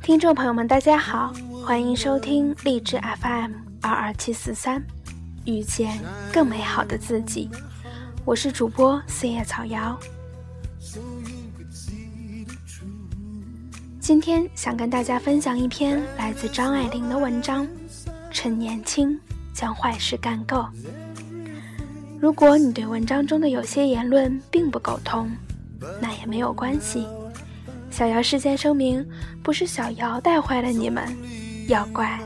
听众朋友们，大家好，欢迎收听励志 FM 二二七四三，遇见更美好的自己。我是主播四叶草瑶。今天想跟大家分享一篇来自张爱玲的文章：趁年轻将坏事干够。如果你对文章中的有些言论并不苟同，那也没有关系。小姚事先声明，不是小姚带坏了你们，要怪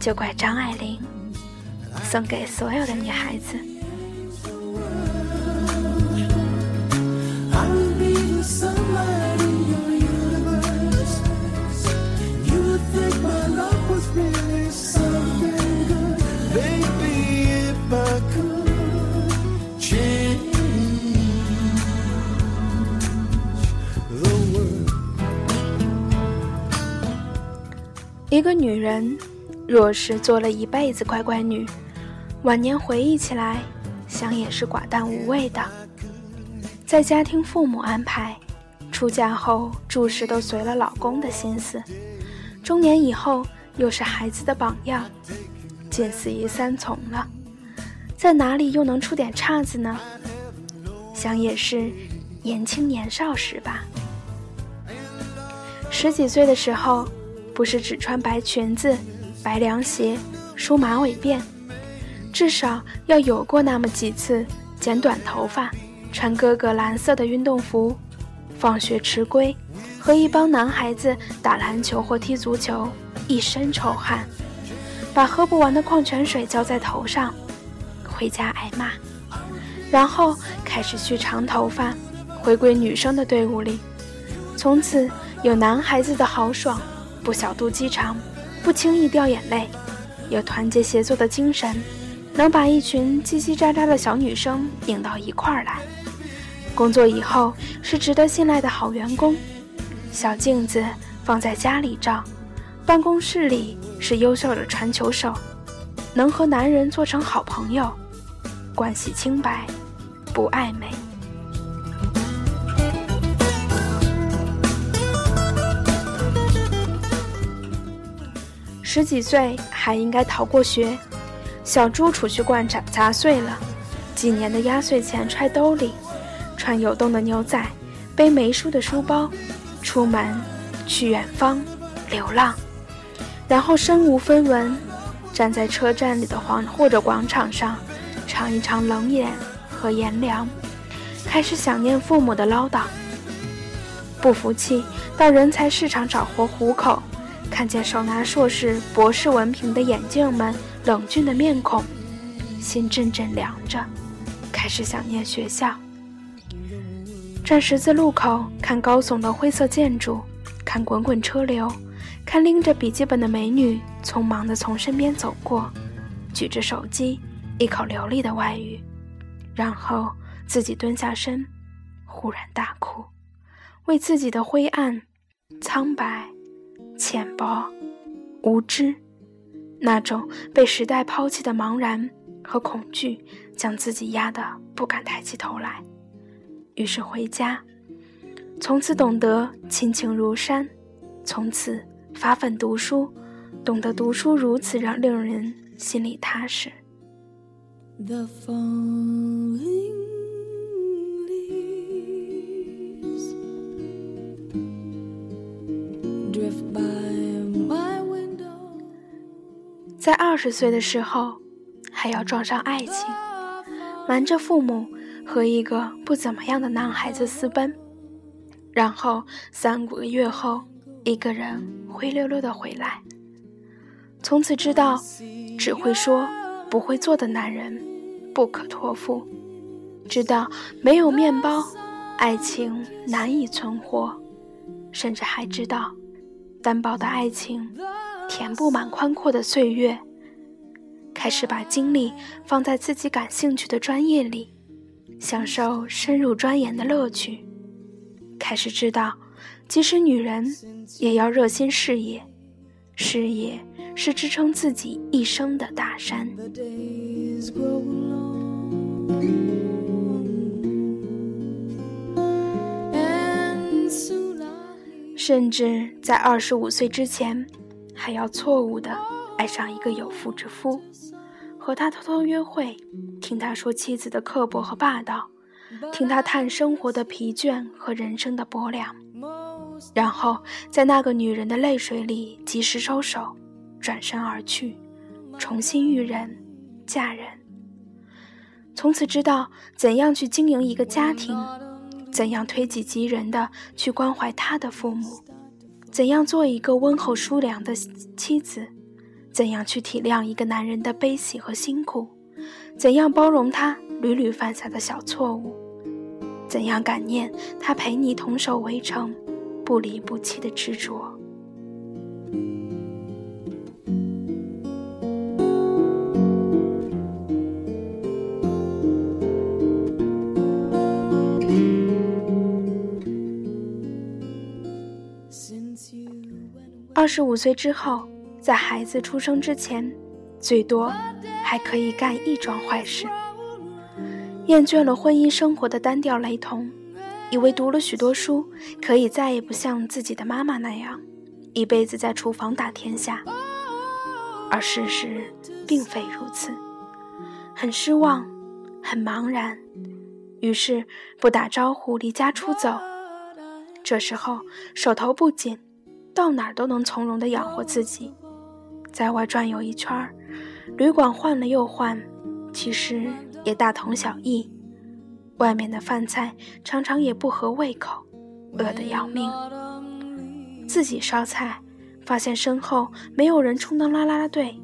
就怪张爱玲。送给所有的女孩子。一个女人，若是做了一辈子乖乖女，晚年回忆起来，想也是寡淡无味的。在家听父母安排，出嫁后诸事都随了老公的心思，中年以后又是孩子的榜样，近似于三从了，在哪里又能出点岔子呢？想也是年轻年少时吧，十几岁的时候。不是只穿白裙子、白凉鞋、梳马尾辫，至少要有过那么几次剪短头发、穿哥哥蓝色的运动服，放学迟归，和一帮男孩子打篮球或踢足球，一身臭汗，把喝不完的矿泉水浇在头上，回家挨骂，然后开始去长头发，回归女生的队伍里，从此有男孩子的豪爽。不小肚鸡肠，不轻易掉眼泪，有团结协作的精神，能把一群叽叽喳喳的小女生拧到一块儿来。工作以后是值得信赖的好员工，小镜子放在家里照，办公室里是优秀的传球手，能和男人做成好朋友，关系清白，不暧昧。十几岁还应该逃过学，小猪储蓄罐砸砸碎了，几年的压岁钱揣兜里，穿有洞的牛仔，背没书的书包，出门去远方流浪，然后身无分文，站在车站里的黄或者广场上，尝一尝冷眼和炎凉，开始想念父母的唠叨，不服气到人才市场找活糊口。看见手拿硕士、博士文凭的眼镜们冷峻的面孔，心阵阵凉着，开始想念学校。站十字路口，看高耸的灰色建筑，看滚滚车流，看拎着笔记本的美女匆忙地从身边走过，举着手机，一口流利的外语，然后自己蹲下身，忽然大哭，为自己的灰暗、苍白。浅薄、无知，那种被时代抛弃的茫然和恐惧，将自己压得不敢抬起头来。于是回家，从此懂得亲情如山，从此发奋读书，懂得读书如此让令人心里踏实。在二十岁的时候，还要撞上爱情，瞒着父母和一个不怎么样的男孩子私奔，然后三五个月后，一个人灰溜溜的回来。从此知道，只会说不会做的男人不可托付；知道没有面包，爱情难以存活；甚至还知道，单薄的爱情。填不满宽阔的岁月，开始把精力放在自己感兴趣的专业里，享受深入钻研的乐趣。开始知道，即使女人也要热心事业，事业是支撑自己一生的大山。甚至在二十五岁之前，还要错误的爱上一个有妇之夫，和他偷偷约会，听他说妻子的刻薄和霸道，听他叹生活的疲倦和人生的薄凉，然后在那个女人的泪水里及时收手，转身而去，重新遇人，嫁人，从此知道怎样去经营一个家庭。怎样推己及人的去关怀他的父母？怎样做一个温厚疏良的妻子？怎样去体谅一个男人的悲喜和辛苦？怎样包容他屡屡犯下的小错误？怎样感念他陪你同守围城、不离不弃的执着？二十五岁之后，在孩子出生之前，最多还可以干一桩坏事。厌倦了婚姻生活的单调雷同，以为读了许多书，可以再也不像自己的妈妈那样，一辈子在厨房打天下。而事实并非如此，很失望，很茫然，于是不打招呼离家出走。这时候手头不紧。到哪儿都能从容地养活自己，在外转悠一圈儿，旅馆换了又换，其实也大同小异。外面的饭菜常常也不合胃口，饿得要命。自己烧菜，发现身后没有人充当啦啦队，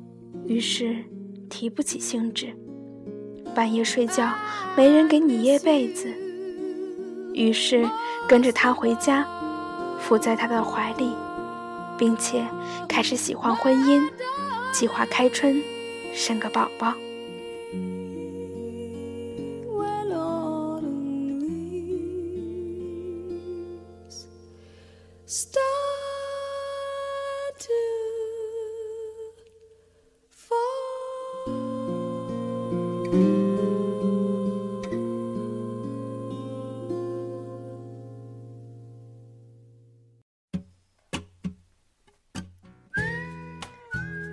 于是提不起兴致。半夜睡觉，没人给你掖被子，于是跟着他回家，伏在他的怀里。并且开始喜欢婚姻，计划开春，生个宝宝。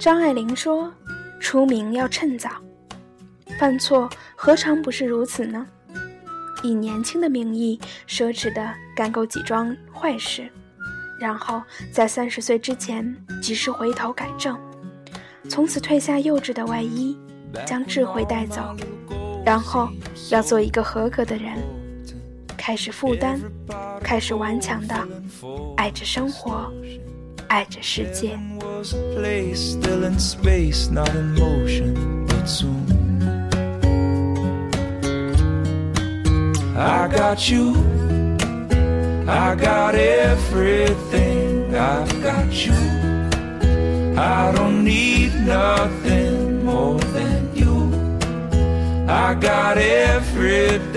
张爱玲说：“出名要趁早，犯错何尝不是如此呢？以年轻的名义奢侈地干够几桩坏事，然后在三十岁之前及时回头改正，从此褪下幼稚的外衣，将智慧带走，然后要做一个合格的人，开始负担，开始顽强地爱着生活。”爱着世界。I got you, I got everything, I've got you. I don't need nothing more than you. I got everything,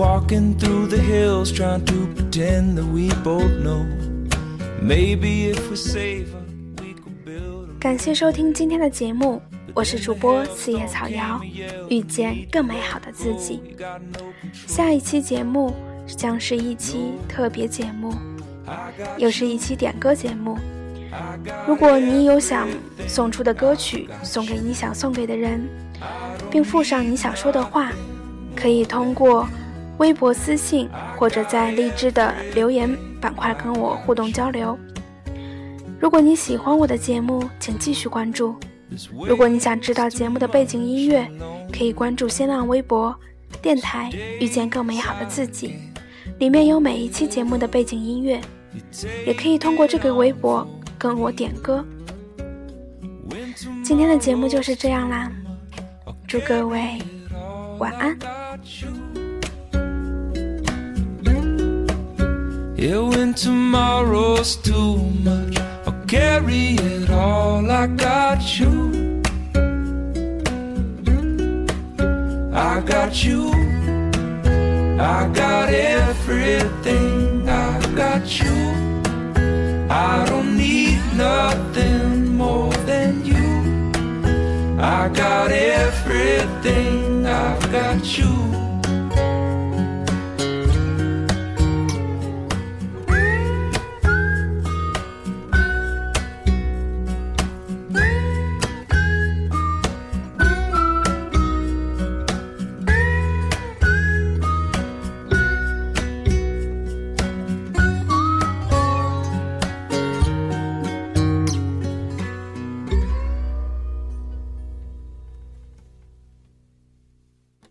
Walking through the hills trying to pretend that we both know maybe if we save her we could build 感谢收听今天的节目我是主播四叶草瑶遇见更美好的自己下一期节目将是一期特别节目又是一期点歌节目如果你有想送出的歌曲送给你想送给的人并附上你想说的话可以通过微博私信或者在荔枝的留言板块跟我互动交流。如果你喜欢我的节目，请继续关注。如果你想知道节目的背景音乐，可以关注新浪微博“电台遇见更美好的自己”，里面有每一期节目的背景音乐。也可以通过这个微博跟我点歌。今天的节目就是这样啦，祝各位晚安。Yeah, when tomorrow's too much, I'll carry it all. I got you. I got you. I got everything.